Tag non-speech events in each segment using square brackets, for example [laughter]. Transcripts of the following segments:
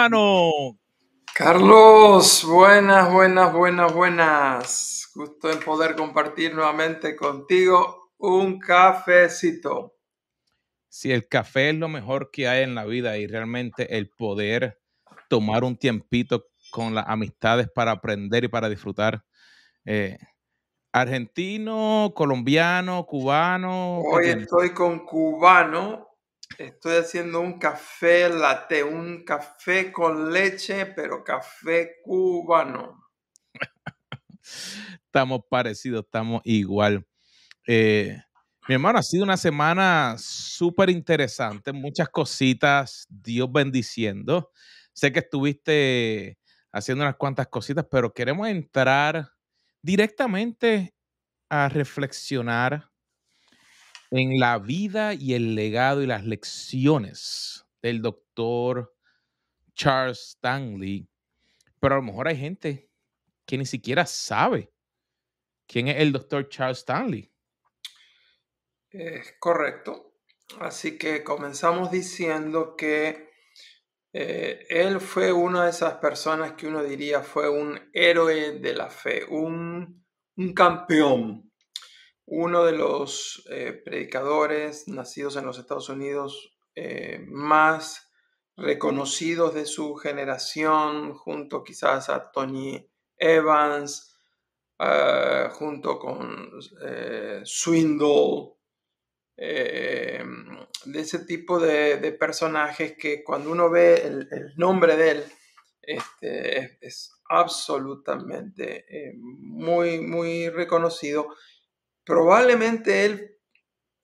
Hermano. Carlos, buenas, buenas, buenas, buenas. Gusto en poder compartir nuevamente contigo un cafecito. Si el café es lo mejor que hay en la vida y realmente el poder tomar un tiempito con las amistades para aprender y para disfrutar. Eh, argentino, colombiano, cubano. Hoy estoy con cubano Estoy haciendo un café latte, un café con leche, pero café cubano. [laughs] estamos parecidos, estamos igual. Eh, mi hermano, ha sido una semana súper interesante, muchas cositas, Dios bendiciendo. Sé que estuviste haciendo unas cuantas cositas, pero queremos entrar directamente a reflexionar en la vida y el legado y las lecciones del doctor Charles Stanley, pero a lo mejor hay gente que ni siquiera sabe quién es el doctor Charles Stanley. Es correcto. Así que comenzamos diciendo que eh, él fue una de esas personas que uno diría fue un héroe de la fe, un, un campeón uno de los eh, predicadores nacidos en los Estados Unidos eh, más reconocidos de su generación, junto quizás a Tony Evans, ah, junto con eh, Swindle, de ese tipo de, personajes que cuando uno ve el, nombre de él, este, es, absolutamente muy, muy reconocido Probablemente él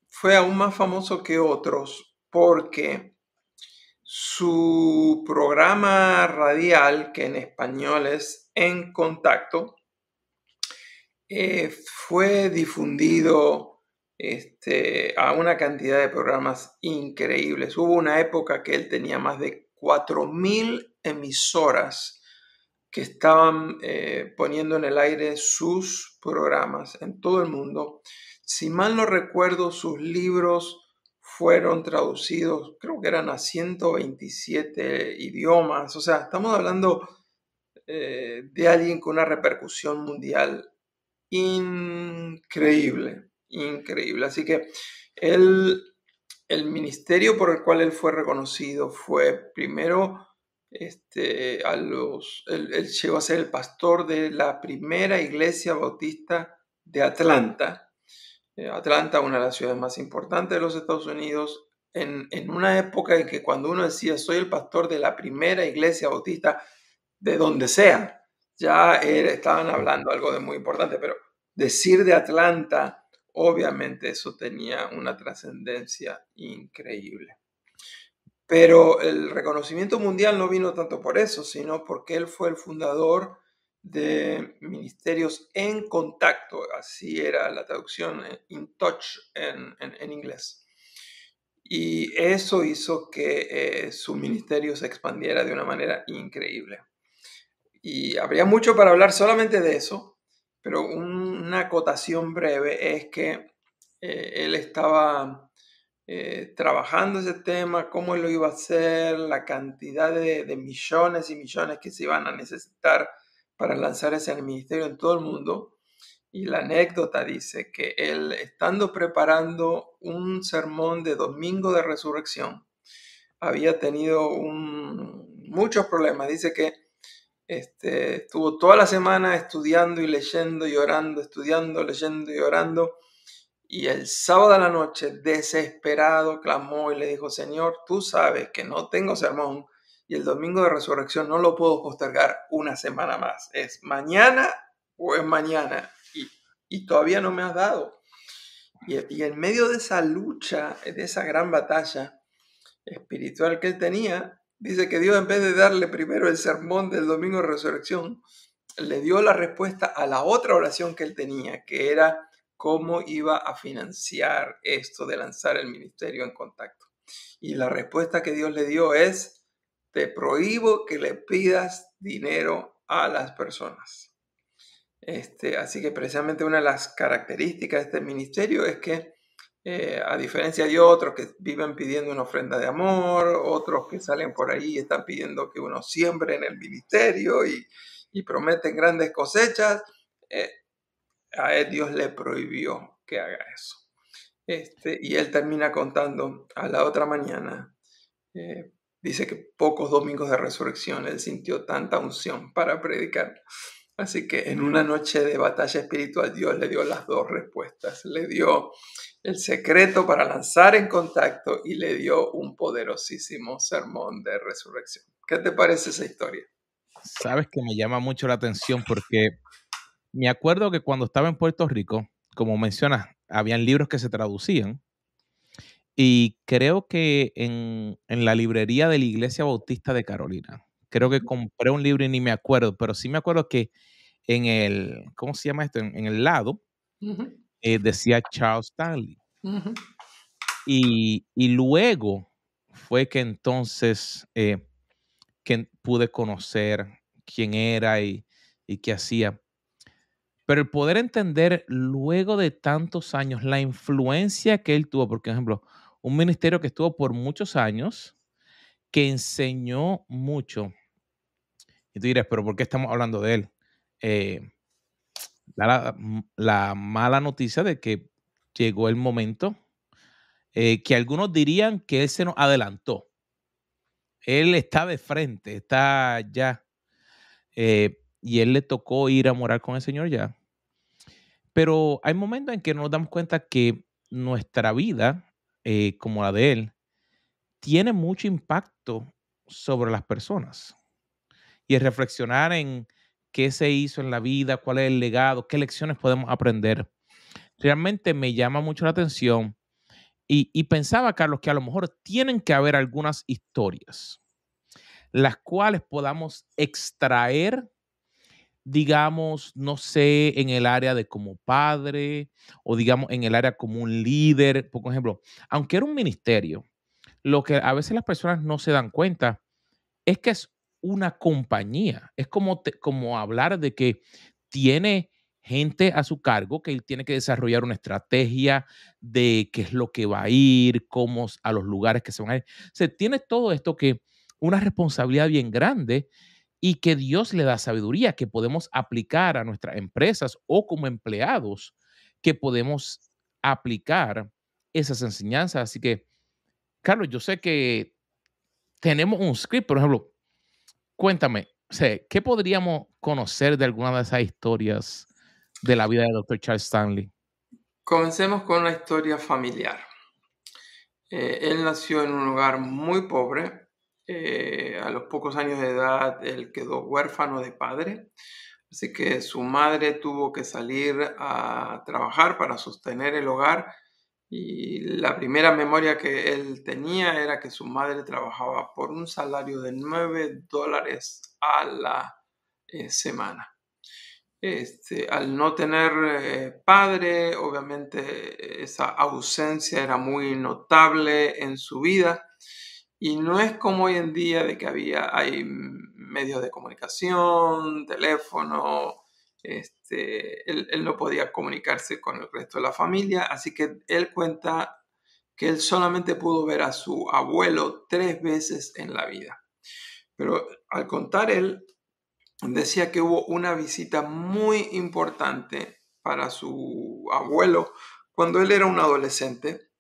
fue aún más famoso que otros porque su programa radial, que en español es En Contacto, eh, fue difundido este, a una cantidad de programas increíbles. Hubo una época que él tenía más de 4.000 emisoras que estaban eh, poniendo en el aire sus programas en todo el mundo. Si mal no recuerdo, sus libros fueron traducidos, creo que eran a 127 idiomas. O sea, estamos hablando eh, de alguien con una repercusión mundial increíble, increíble. Así que el ministerio por el cual él fue reconocido fue primero este, a los, él, llegó a ser el pastor de la primera iglesia bautista de Atlanta. Eh, Atlanta, una de las ciudades más importantes de los Estados Unidos, en, una época en que cuando uno decía soy el pastor de la primera iglesia bautista de donde sea, ya estaban hablando algo de muy importante, pero decir de Atlanta, obviamente eso tenía una trascendencia increíble. Pero el reconocimiento mundial no vino tanto por eso, sino porque él fue el fundador de Ministerios en Contacto, así era la traducción eh, in touch en, inglés. Y eso hizo que eh, su ministerio se expandiera de una manera increíble. Y habría mucho para hablar solamente de eso, pero una acotación breve es que eh, él estaba eh, trabajando ese tema, cómo lo iba a hacer, la cantidad de, millones y millones que se iban a necesitar para lanzar ese ministerio en todo el mundo. Y la anécdota dice que él, estando preparando un sermón de domingo de resurrección, había tenido muchos problemas. Dice que este, estuvo toda la semana estudiando y leyendo y orando, estudiando, leyendo y orando y el sábado a la noche, desesperado, clamó y le dijo, Señor, tú sabes que no tengo sermón y el domingo de resurrección no lo puedo postergar una semana más. Es mañana o es mañana y, todavía no me has dado. Y, y, en medio de esa lucha, de esa gran batalla espiritual que él tenía, dice que Dios en vez de darle primero el sermón del domingo de resurrección, le dio la respuesta a la otra oración que él tenía, que era cómo iba a financiar esto de lanzar el ministerio en contacto. Y la respuesta que Dios le dio es, te prohíbo que le pidas dinero a las personas. Este, así que precisamente una de las características de este ministerio es que eh, a diferencia de otros que viven pidiendo una ofrenda de amor, otros que salen por ahí y están pidiendo que uno siembre en el ministerio y, prometen grandes cosechas, eh, a Dios le prohibió que haga eso. Este, y él termina contando a la otra mañana, eh, dice que pocos domingos de resurrección él sintió tanta unción para predicar. Así que en una noche de batalla espiritual Dios le dio las dos respuestas. Le dio el secreto para lanzar en contacto y le dio un poderosísimo sermón de resurrección. ¿Qué te parece esa historia? Sabes que me llama mucho la atención porque me acuerdo que cuando estaba en Puerto Rico, como mencionas, habían libros que se traducían y creo que en, la librería de la Iglesia Bautista de Carolina, creo que compré un libro y ni me acuerdo, pero sí me acuerdo que en el, ¿cómo se llama esto? En, el lado eh, decía Charles Stanley. y, luego fue que entonces eh, que pude conocer quién era y, y qué hacía. Pero el poder entender luego de tantos años la influencia que él tuvo, por ejemplo, un ministerio que estuvo por muchos años, que enseñó mucho. Y tú dirás, pero ¿por qué estamos hablando de él? Eh, la, la, mala noticia de que llegó el momento eh, que algunos dirían que él se nos adelantó. Él está de frente, está ya. Eh, y él le tocó ir a morar con el Señor ya. Pero hay momentos en que nos damos cuenta que nuestra vida, eh, como la de él, tiene mucho impacto sobre las personas. Y reflexionar en qué se hizo en la vida, cuál es el legado, qué lecciones podemos aprender. Realmente me llama mucho la atención y pensaba, Carlos, que a lo mejor tienen que haber algunas historias, las cuales podamos extraer digamos, no sé, en el área de como padre o digamos en el área como un líder, por ejemplo, aunque era un ministerio, lo que a veces las personas no se dan cuenta es que es una compañía, es como, como hablar de que tiene gente a su cargo, que él tiene que desarrollar una estrategia de qué es lo que va a ir, cómo a los lugares que se van a ir. Se tiene todo esto que una responsabilidad bien grande y que Dios le da sabiduría que podemos aplicar a nuestras empresas o como empleados que podemos aplicar esas enseñanzas. Así que, Carlos, yo sé que tenemos un script, por ejemplo, cuéntame, ¿qué podríamos conocer de alguna de esas historias de la vida del Dr. Charles Stanley? Comencemos con la historia familiar. Eh, él nació en un lugar muy pobre, eh, a los pocos años de edad él quedó huérfano de padre, así que su madre tuvo que salir a trabajar para sostener el hogar. Y la primera memoria que él tenía era que su madre trabajaba por un salario de 9 dólares a la eh, semana. Este, al no tener eh, padre, obviamente esa ausencia era muy notable en su vida y no es como hoy en día de que había, hay medios de comunicación, teléfono, este, él, él, no podía comunicarse con el resto de la familia, así que él cuenta que él solamente pudo ver a su abuelo tres veces en la vida. Pero al contar él, decía que hubo una visita muy importante para su abuelo cuando él era un adolescente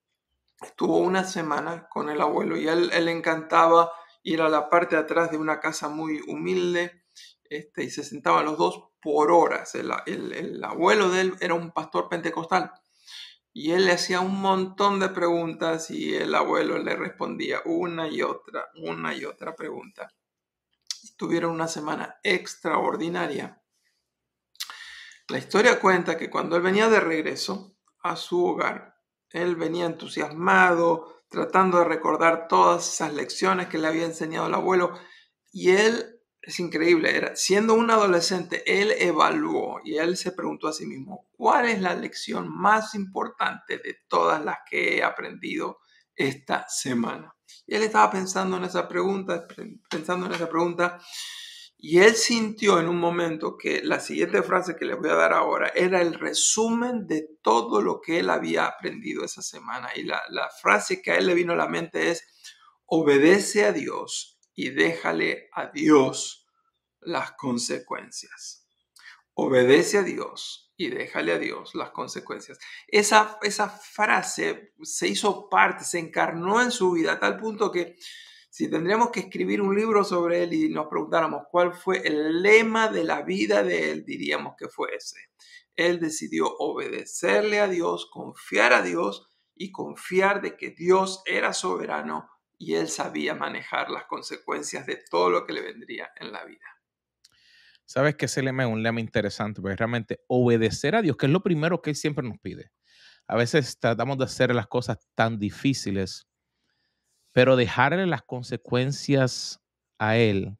estuvo una semana con el abuelo y él, él encantaba ir a la parte de atrás de una casa muy humilde este, y se sentaban los dos por horas. El, el, abuelo de él era un pastor pentecostal y él le hacía un montón de preguntas y el abuelo le respondía una y otra, una y otra pregunta. Tuvieron una semana extraordinaria. La historia cuenta que cuando él venía de regreso a su hogar, él venía entusiasmado, tratando de recordar todas esas lecciones que le había enseñado el abuelo. Y él, es increíble, era, siendo un adolescente, él evaluó y él se preguntó a sí mismo, ¿cuál es la lección más importante de todas las que he aprendido esta semana? Y él estaba pensando en esa pregunta, pensando en esa pregunta, Y él sintió en un momento que la siguiente frase que le voy a dar ahora era el resumen de todo lo que él había aprendido esa semana. Y la, la frase que a él le vino a la mente es, obedece a Dios y déjale a Dios las consecuencias. Obedece a Dios y déjale a Dios las consecuencias. Esa, esa frase se hizo parte, se encarnó en su vida a tal punto que si tendríamos que escribir un libro sobre él y nos preguntáramos cuál fue el lema de la vida de él, diríamos que fue ese. Él decidió obedecerle a Dios, confiar a Dios y confiar de que Dios era soberano y él sabía manejar las consecuencias de todo lo que le vendría en la vida. Sabes que ese lema es un lema interesante, porque realmente obedecer a Dios, que es lo primero que Él siempre nos pide. A veces tratamos de hacer las cosas tan difíciles, pero dejarle las consecuencias a Él,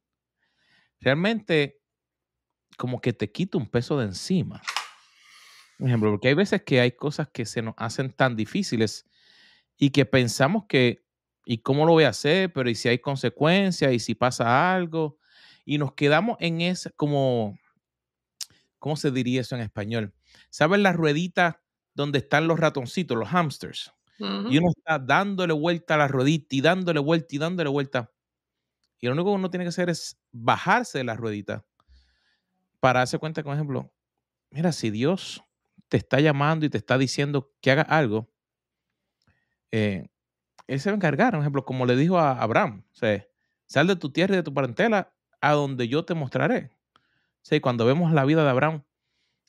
realmente como que te quita un peso de encima. Por ejemplo, porque hay veces que hay cosas que se nos hacen tan difíciles y que pensamos que, ¿y cómo lo voy a hacer? Pero ¿y si hay consecuencias? ¿Y si pasa algo? y nos quedamos en esa, como, ¿cómo se diría eso en español? ¿Saben las rueditas donde están los ratoncitos, los hamsters? Y uno está dándole vuelta a la ruedita y dándole vuelta y dándole vuelta. Y lo único que uno tiene que hacer es bajarse de la ruedita para darse cuenta, por ejemplo, mira, si Dios te está llamando y te está diciendo que haga algo, eh, Él se va a encargar, por ejemplo, como le dijo a Abraham, o sal de tu tierra y de tu parentela a donde yo te mostraré. O cuando vemos la vida de Abraham,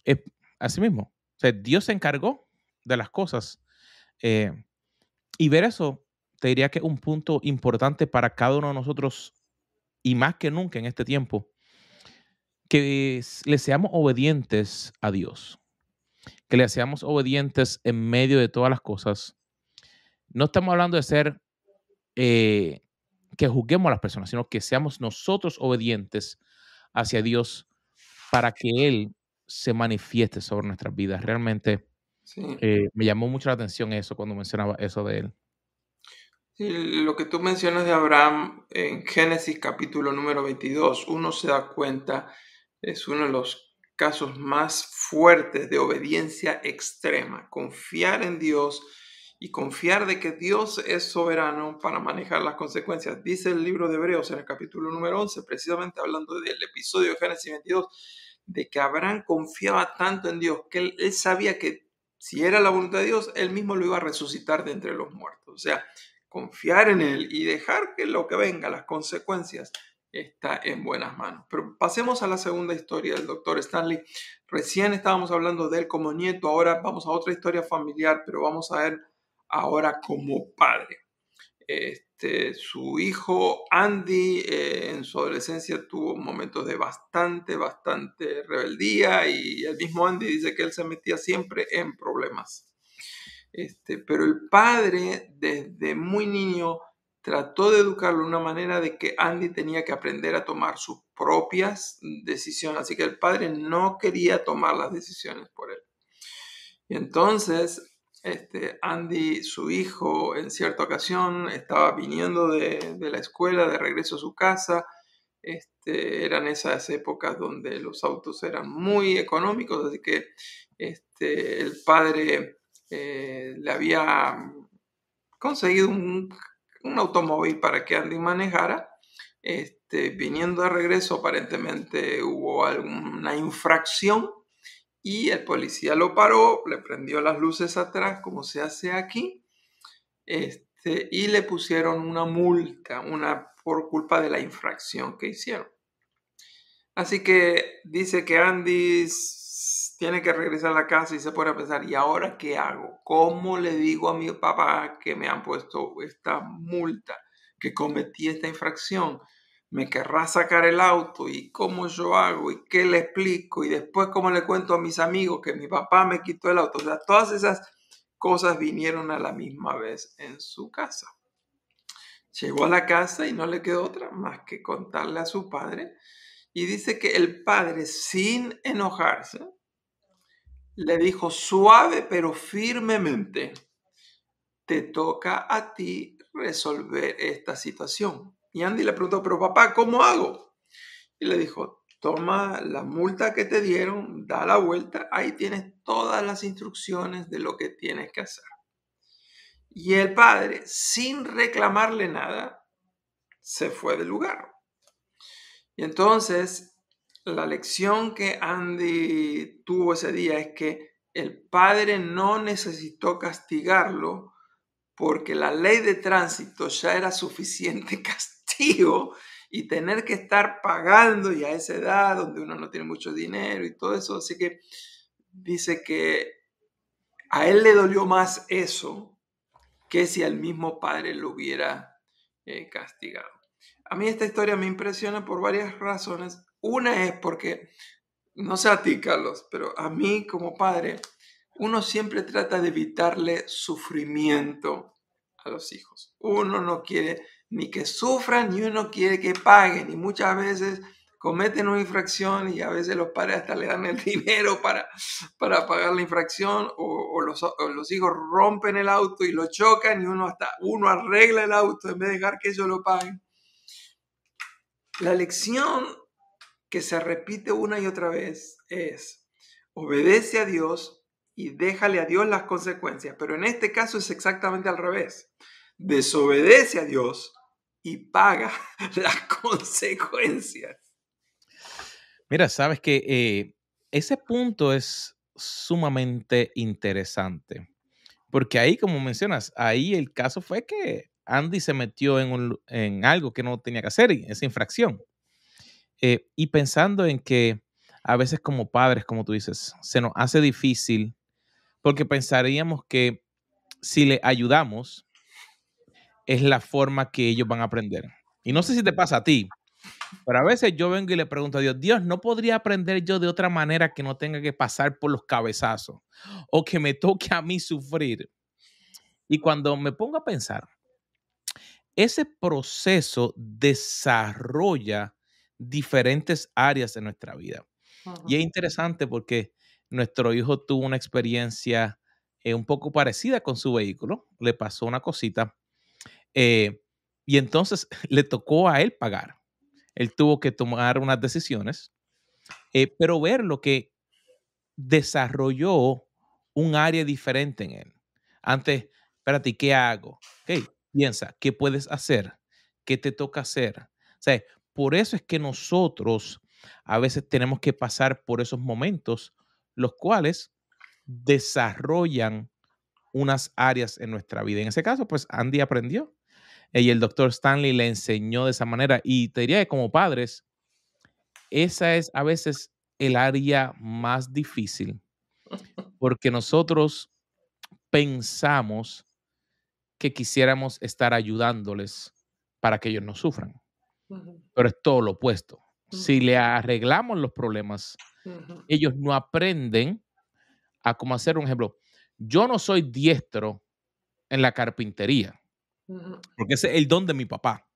es así mismo. O sea, Dios se encargó de las cosas. Eh, y ver eso, te diría que es un punto importante para cada uno de nosotros, y más que nunca en este tiempo, que le seamos obedientes a Dios, que le seamos obedientes en medio de todas las cosas. No estamos hablando de ser eh, que juzguemos a las personas, sino que seamos nosotros obedientes hacia Dios para que Él se manifieste sobre nuestras vidas. Realmente eh, me llamó mucho la atención eso cuando mencionaba eso de Él. lo que tú mencionas de Abraham en Génesis capítulo número 22, uno se da cuenta, es uno de los casos más fuertes de obediencia extrema, confiar en Dios y confiar de que Dios es soberano para manejar las consecuencias. Dice el libro de Hebreos en el capítulo número 11, precisamente hablando del episodio de Génesis 22, de que Abraham confiaba tanto en Dios que él, sabía que si era la voluntad de Dios, él mismo lo iba a resucitar de entre los muertos. O sea, confiar en él y dejar que lo que venga, las consecuencias, está en buenas manos. Pero pasemos a la segunda historia del doctor Stanley. Recién estábamos hablando de él como nieto, ahora vamos a otra historia familiar, pero vamos a ver ahora como padre. Este, su hijo Andy eh, en su adolescencia tuvo momentos de bastante, bastante rebeldía y el mismo Andy dice que él se metía siempre en problemas. Este, pero el padre desde muy niño trató de educarlo de una manera de que Andy tenía que aprender a tomar sus propias decisiones, así que el padre no quería tomar las decisiones por él. Y entonces este, Andy, su hijo, en cierta ocasión estaba viniendo de, la escuela de regreso a su casa. Este, eran esas épocas donde los autos eran muy económicos, así que este, el padre eh, le había conseguido un, automóvil para que Andy manejara. Este, viniendo de regreso, aparentemente hubo alguna infracción y el policía lo paró, le prendió las luces atrás, como se hace aquí, este, y le pusieron una multa, una por culpa de la infracción que hicieron. Así que dice que Andy tiene que regresar a la casa y se pone a pensar, ¿y ahora qué hago? ¿Cómo le digo a mi papá que me han puesto esta multa, que cometí esta infracción? Me querrá sacar el auto y cómo yo hago y qué le explico y después cómo le cuento a mis amigos que mi papá me quitó el auto. O sea, todas esas cosas vinieron a la misma vez en su casa. Llegó a la casa y no le quedó otra más que contarle a su padre y dice que el padre sin enojarse le dijo suave pero firmemente, te toca a ti resolver esta situación. Y Andy le preguntó, pero papá, ¿cómo hago? y le dijo, toma la multa que te dieron, da la vuelta, ahí tienes todas las instrucciones de lo que tienes que hacer. Y el padre, sin reclamarle nada, se fue del lugar. Y entonces, la lección que Andy tuvo ese día es que el padre no necesitó castigarlo porque la ley de tránsito ya era suficiente [laughs] castigo [laughs] y tener que estar pagando y a esa edad donde uno no tiene mucho dinero y todo eso. Así que dice que a él le dolió más eso que si al mismo padre lo hubiera eh, castigado. A mí esta historia me impresiona por varias razones. Una es porque, no sé a ti, Carlos, pero a mí como padre, uno siempre trata de evitarle sufrimiento a los hijos. Uno no quiere ni que sufran, ni uno quiere que paguen. Y muchas veces cometen una infracción y a veces los padres hasta le dan el [laughs] dinero para, para pagar la infracción o, los, los, hijos rompen el auto y lo chocan y uno hasta uno arregla el auto en vez de dejar que ellos lo paguen. La lección que se repite una y otra vez es obedece a Dios y déjale a Dios las consecuencias. Pero en este caso es exactamente al revés. Desobedece a Dios y paga [laughs] las consecuencias. Mira, sabes que eh, ese punto es sumamente interesante, porque ahí, como mencionas, ahí el caso fue que Andy se metió en, en algo que no tenía que hacer, esa infracción. Eh, y pensando en que a veces como padres, como tú dices, se nos hace difícil, porque pensaríamos que si le ayudamos, es la forma que ellos van a aprender. Y no sé si te pasa a ti, pero a veces yo vengo y le pregunto a Dios, Dios, ¿no podría aprender yo de otra manera que no tenga que pasar por los cabezazos o que me toque a mí sufrir? Y cuando me pongo a pensar, ese proceso desarrolla diferentes áreas de nuestra vida. Y es interesante porque nuestro hijo tuvo una experiencia eh, un poco parecida con su vehículo, le pasó una cosita eh, y entonces [laughs] le tocó a él pagar. Él tuvo que tomar unas decisiones, eh, pero ver lo que desarrolló un área diferente en él. Antes, espérate, ¿qué hago? piensa, ¿qué puedes hacer? ¿Qué te toca hacer? O por eso es que nosotros a veces tenemos que pasar por esos momentos, los cuales desarrollan unas áreas en nuestra vida. En ese caso, pues Andy aprendió y el doctor Stanley le enseñó de esa manera. Y te diría que como padres, esa es a veces el área más difícil, [laughs] porque nosotros pensamos que quisiéramos estar ayudándoles para que ellos no sufran, pero es todo lo opuesto. Si le arreglamos los problemas, ellos no aprenden a cómo hacer un ejemplo. Yo no soy diestro en la carpintería porque ese es el don de mi papá.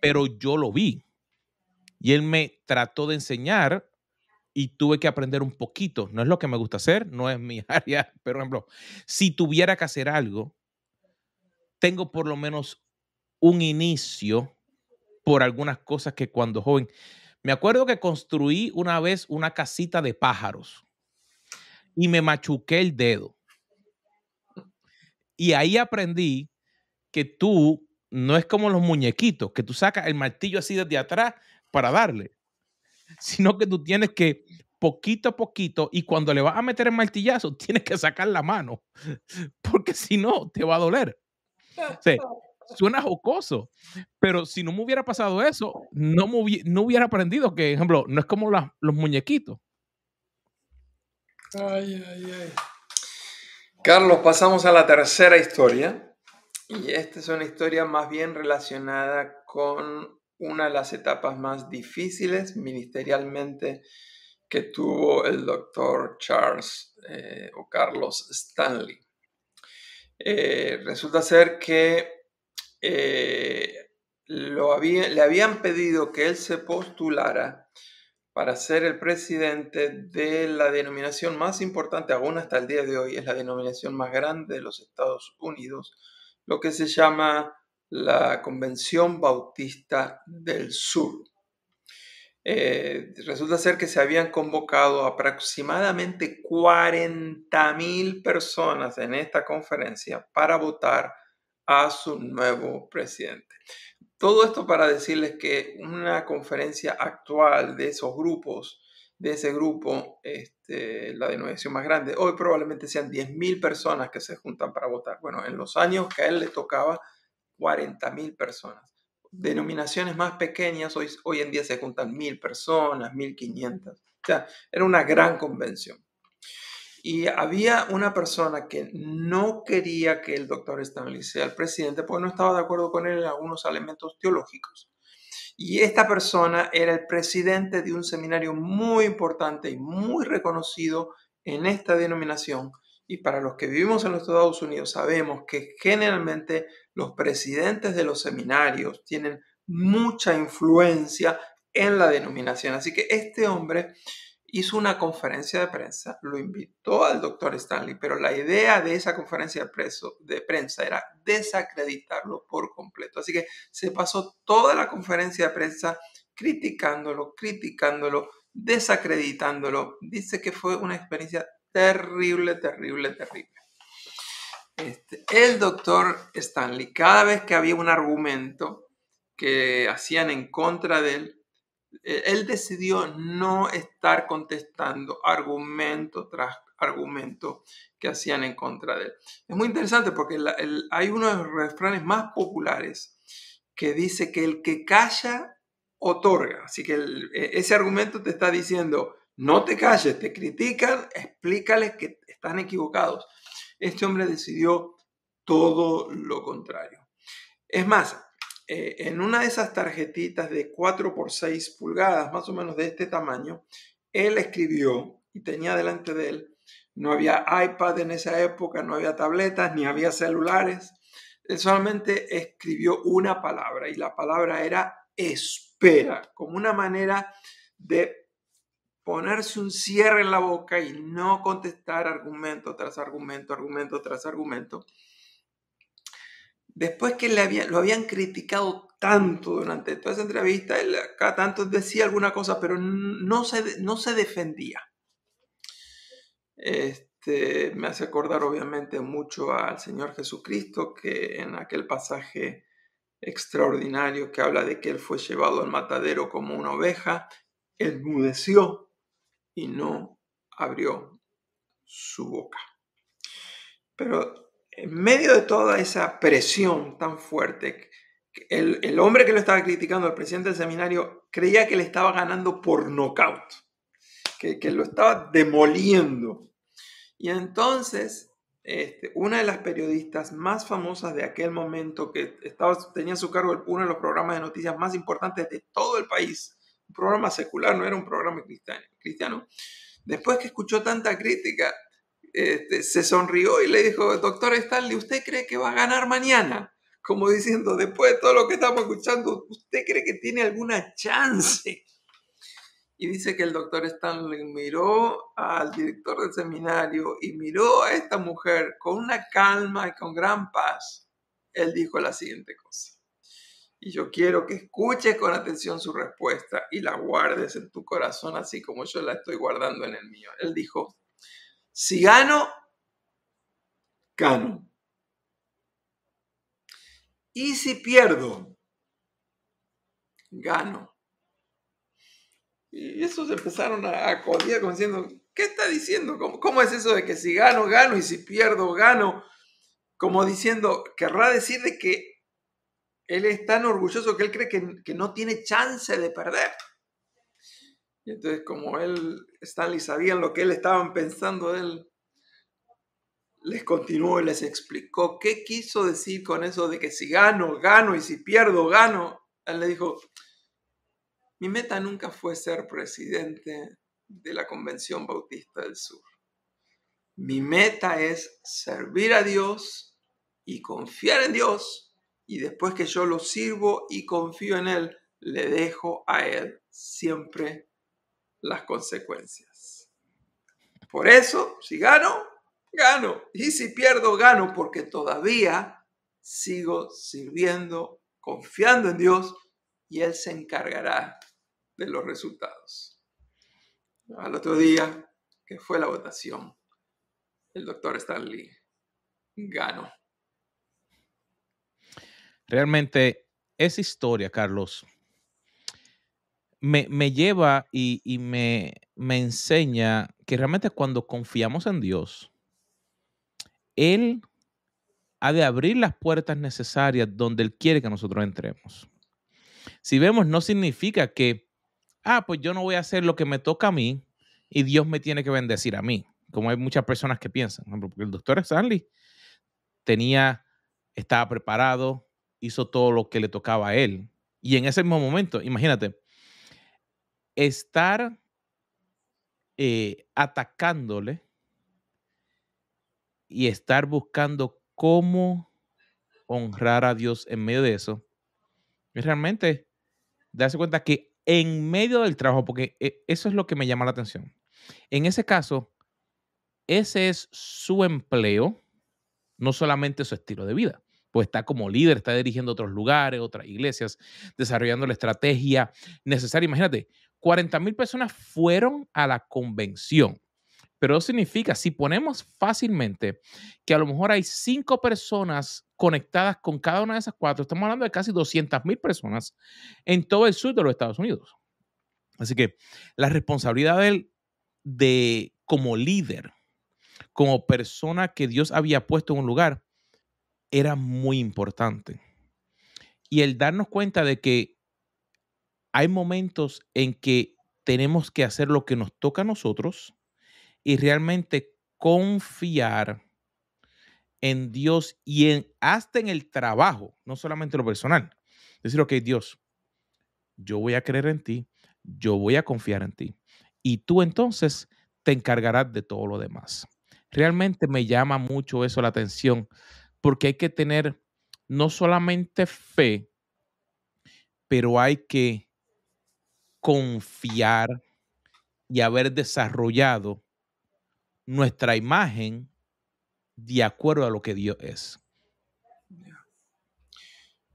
Pero yo lo vi. Y él me trató de enseñar y tuve que aprender un poquito. No es lo que me gusta hacer, no es mi [laughs] área. Pero, por ejemplo, si tuviera que hacer algo, tengo por lo menos un inicio por algunas cosas que cuando joven. Me acuerdo que construí una vez una casita de pájaros y me machuqué el dedo. Y ahí aprendí que tú no es como los muñequitos, que tú sacas el martillo así desde atrás para darle, [laughs] sino que tú tienes que poquito a poquito y cuando le vas a meter el martillazo [laughs] tienes que sacar la mano, [laughs] porque si no te va a doler. suena jocoso, pero si no me hubiera pasado eso, no, no hubiera aprendido que, ejemplo, no es como los muñequitos. Ay, ay, ay. Carlos, pasamos a la tercera historia. Y esta es una historia más bien relacionada con una de las etapas más difíciles ministerialmente que tuvo el doctor Charles eh, o Carlos Stanley. Eh, resulta ser que eh, lo le habían pedido que él se postulara para ser el presidente de la denominación más importante, aún hasta el día de hoy, es la denominación más grande de los Estados Unidos, lo que se llama la Convención Bautista del Sur. eh, resulta ser que se habían convocado aproximadamente 40 mil personas en esta conferencia para votar a su nuevo presidente. Todo esto para decirles que una conferencia actual de esos grupos, de ese grupo, este, la denominación más grande, hoy probablemente sean 10 mil personas que se juntan para votar. Bueno, en los años que a él le tocaba, 40 mil personas denominaciones más pequeñas, hoy, hoy en día se juntan mil personas, mil quinientas. O sea, era una gran convención. Y había una persona que no quería que el doctor Stanley sea el presidente porque no estaba de acuerdo con él en algunos elementos teológicos. Y esta persona era el presidente de un seminario muy importante y muy reconocido en esta denominación. Y para los que vivimos en los Estados Unidos sabemos que generalmente los presidentes de los seminarios tienen mucha influencia en la denominación. Así que este hombre hizo una conferencia de prensa, lo invitó al doctor Stanley, pero la idea de esa conferencia de, prensa era desacreditarlo por completo. Así que se pasó toda la conferencia de prensa criticándolo, criticándolo, desacreditándolo. Dice que fue una experiencia terrible, terrible, terrible. Este, el doctor Stanley, cada vez que había un argumento que hacían en contra de él, él decidió no estar contestando argumento tras argumento que hacían en contra de él. Es muy interesante porque hay uno de los refranes más populares que dice que el que calla otorga. Así que e, ese argumento te está diciendo, no te calles, te critican, explícales que están equivocados. Este hombre decidió todo lo contrario. Es más, eh, en una de esas tarjetitas de 4 por 6 pulgadas, más o menos de este tamaño, él escribió y tenía delante de él, no había iPad en esa época, no había tabletas, ni había celulares. Él solamente escribió una palabra y la palabra era espera, como una manera de ponerse un cierre en la boca y no contestar argumento tras argumento, argumento tras argumento. Después que le lo habían criticado tanto durante toda esa entrevista, él acá tanto decía alguna cosa, pero no se, no se defendía. Este, me hace acordar obviamente mucho al Señor Jesucristo, que en aquel pasaje extraordinario que habla de que Él fue llevado al matadero como una oveja, enmudeció y no abrió su boca. Pero en medio de toda esa presión tan fuerte, el, el hombre que lo estaba criticando, el presidente del seminario, creía que le estaba ganando por nocaut, que, que lo estaba demoliendo. Y entonces, este, una de las periodistas más famosas de aquel momento, que estaba, tenía a su cargo uno de los programas de noticias más importantes de todo el país, un programa secular, no era un programa cristiano. Después que escuchó tanta crítica, este, se sonrió y le dijo, doctor Stanley, ¿usted cree que va a ganar mañana? Como diciendo, después de todo lo que estamos escuchando, ¿usted cree que tiene alguna chance? Y dice que el doctor Stanley miró al director del seminario y miró a esta mujer con una calma y con gran paz. Él dijo la siguiente cosa. Y yo quiero que escuches con atención su respuesta y la guardes en tu corazón así como yo la estoy guardando en el mío. Él dijo, si gano, gano. Y si pierdo, gano. Y esos empezaron a acudir como diciendo, ¿qué está diciendo? ¿Cómo, ¿Cómo es eso de que si gano, gano y si pierdo, gano? Como diciendo, querrá decir de que él es tan orgulloso que él cree que, no tiene chance de perder. Y entonces, como él, Stanley, sabían lo que él estaban pensando él, les continuó y les explicó qué quiso decir con eso de que si gano, gano y si pierdo, gano. Él le dijo, mi meta nunca fue ser presidente de la Convención Bautista del Sur. Mi meta es servir a Dios y confiar en Dios y después que yo lo sirvo y confío en Él, le dejo a Él siempre las consecuencias. Por eso, si gano, gano. Y si pierdo, gano, porque todavía sigo sirviendo, confiando en Dios y Él se encargará de los resultados. Al otro día, que fue la votación, el doctor Stanley ganó. Realmente, esa historia, Carlos, me, lleva y, me, me enseña que realmente cuando confiamos en Dios, Él ha de abrir las puertas necesarias donde Él quiere que nosotros entremos. Si vemos, no significa que, ah, pues yo no voy a hacer lo que me toca a mí y Dios me tiene que bendecir a mí, como hay muchas personas que piensan. Porque el doctor Stanley tenía, estaba preparado, hizo todo lo que le tocaba a él. Y en ese mismo momento, imagínate, estar eh, atacándole y estar buscando cómo honrar a Dios en medio de eso, es realmente darse cuenta que en medio del trabajo, porque eh, eso es lo que me llama la atención. En ese caso, ese es su empleo, no solamente su estilo de vida, pues está como líder, está dirigiendo otros lugares, otras iglesias, desarrollando la estrategia necesaria. Imagínate, 40 mil personas fueron a la convención. Pero eso significa, si ponemos fácilmente que a lo mejor hay cinco personas conectadas con cada una de esas cuatro, estamos hablando de casi 200 mil personas en todo el sur de los Estados Unidos. Así que la responsabilidad de él de como líder, como persona que Dios había puesto en un lugar, era muy importante. Y el darnos cuenta de que hay momentos en que tenemos que hacer lo que nos toca a nosotros y realmente confiar en Dios y en hasta en el trabajo, no solamente lo personal. Decir, ok, Dios, yo voy a creer en ti, yo voy a confiar en ti. Y tú entonces te encargarás de todo lo demás. Realmente me llama mucho eso la atención, porque hay que tener no solamente fe, pero hay que confiar y haber desarrollado nuestra imagen de acuerdo a lo que Dios es.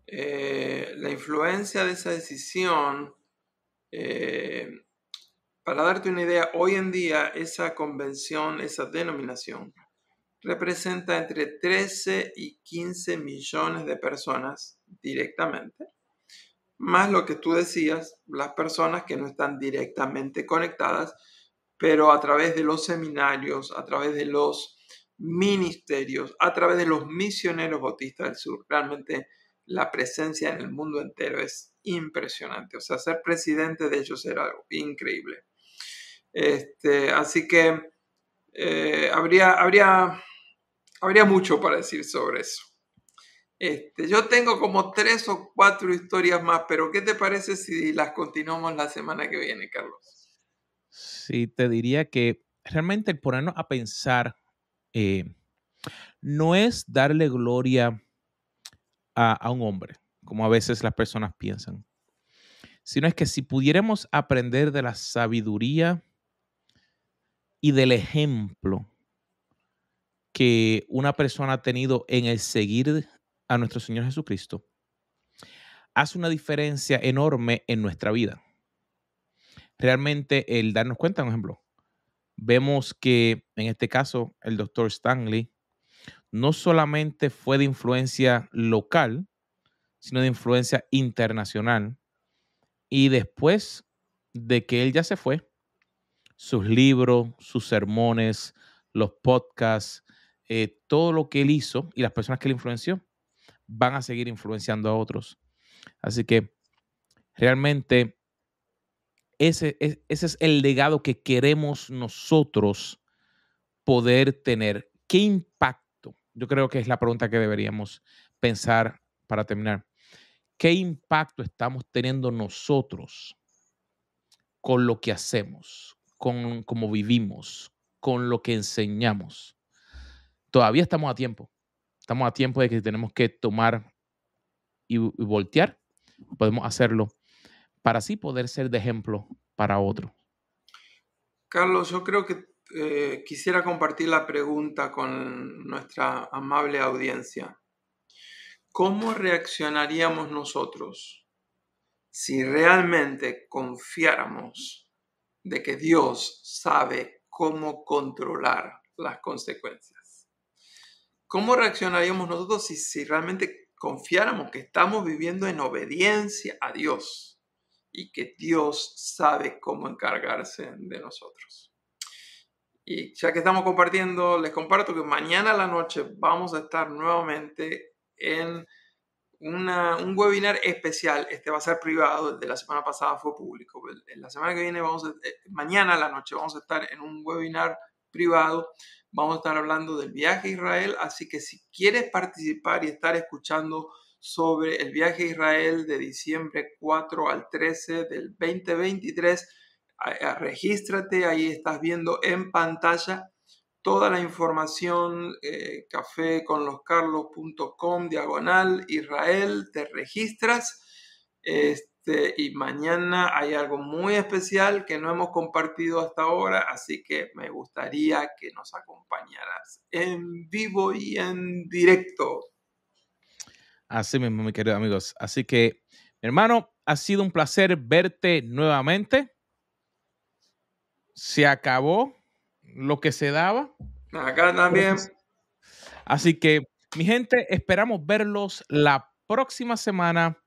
Eh, la influencia de esa decisión, eh, para darte una idea, hoy en día esa convención, esa denominación, representa entre 13 y 15 millones de personas directamente, más lo que tú decías, las personas que no están directamente conectadas, pero a través de los seminarios, a través de los ministerios, a través de los misioneros bautistas del sur. Realmente la presencia en el mundo entero es impresionante. O sea, ser presidente de ellos era algo increíble. Este, así que eh, habría, habría, habría mucho para decir sobre eso. Este, yo tengo como tres o cuatro historias más, pero ¿qué te parece si las continuamos la semana que viene, Carlos? Sí, te diría que realmente el ponernos a pensar eh, no es darle gloria a, un hombre, como a veces las personas piensan, sino es que si pudiéramos aprender de la sabiduría y del ejemplo que una persona ha tenido en el seguir a nuestro Señor Jesucristo, hace una diferencia enorme en nuestra vida realmente el darnos cuenta, por ejemplo, vemos que en este caso el doctor Stanley no solamente fue de influencia local, sino de influencia internacional. Y después de que él ya se fue, sus libros, sus sermones, los podcasts, eh, todo lo que él hizo y las personas que él influenció van a seguir influenciando a otros. Así que realmente ese, es el legado que queremos nosotros poder tener. ¿Qué impacto? Yo creo que es la pregunta que deberíamos pensar para terminar. ¿Qué impacto estamos teniendo nosotros con lo que hacemos, con cómo vivimos, con lo que enseñamos? Todavía estamos a tiempo. Estamos a tiempo de que tenemos que tomar y voltear. Podemos hacerlo para así poder ser de ejemplo para otro. Carlos, yo creo que eh, quisiera compartir la pregunta con nuestra amable audiencia. ¿Cómo reaccionaríamos nosotros si realmente confiáramos de que Dios sabe cómo controlar las consecuencias. ¿Cómo reaccionaríamos nosotros si, si realmente confiáramos que estamos viviendo en obediencia a Dios y que Dios sabe cómo encargarse de nosotros? Y ya que estamos compartiendo, les comparto que mañana a la noche vamos a estar nuevamente en un webinar especial. Este va a ser privado, el de la semana pasada fue público. La semana que viene, vamos eh, mañana a la noche, vamos a estar en un webinar privado. Vamos a estar hablando del viaje a Israel. Así que si quieres participar y estar escuchando sobre el viaje a Israel de diciembre 4 al 13 del 2023, regístrate. Ahí estás viendo en pantalla toda la información, eh, caféconloscarlos.com, diagonal, Israel, te registras. Este, y mañana hay algo muy especial que no hemos compartido hasta ahora, así que me gustaría que nos acompañaras en vivo y en directo. Así mismo, mi querido amigos. Así que, hermano, ha sido un placer verte nuevamente. Se acabó lo que se daba. Acá también. Así que, mi gente, esperamos verlos la próxima semana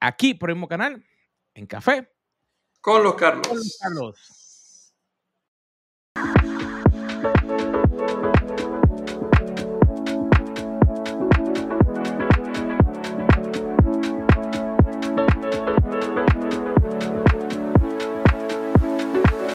aquí por el mismo canal, en Café. Con los Carlos. Con los Carlos.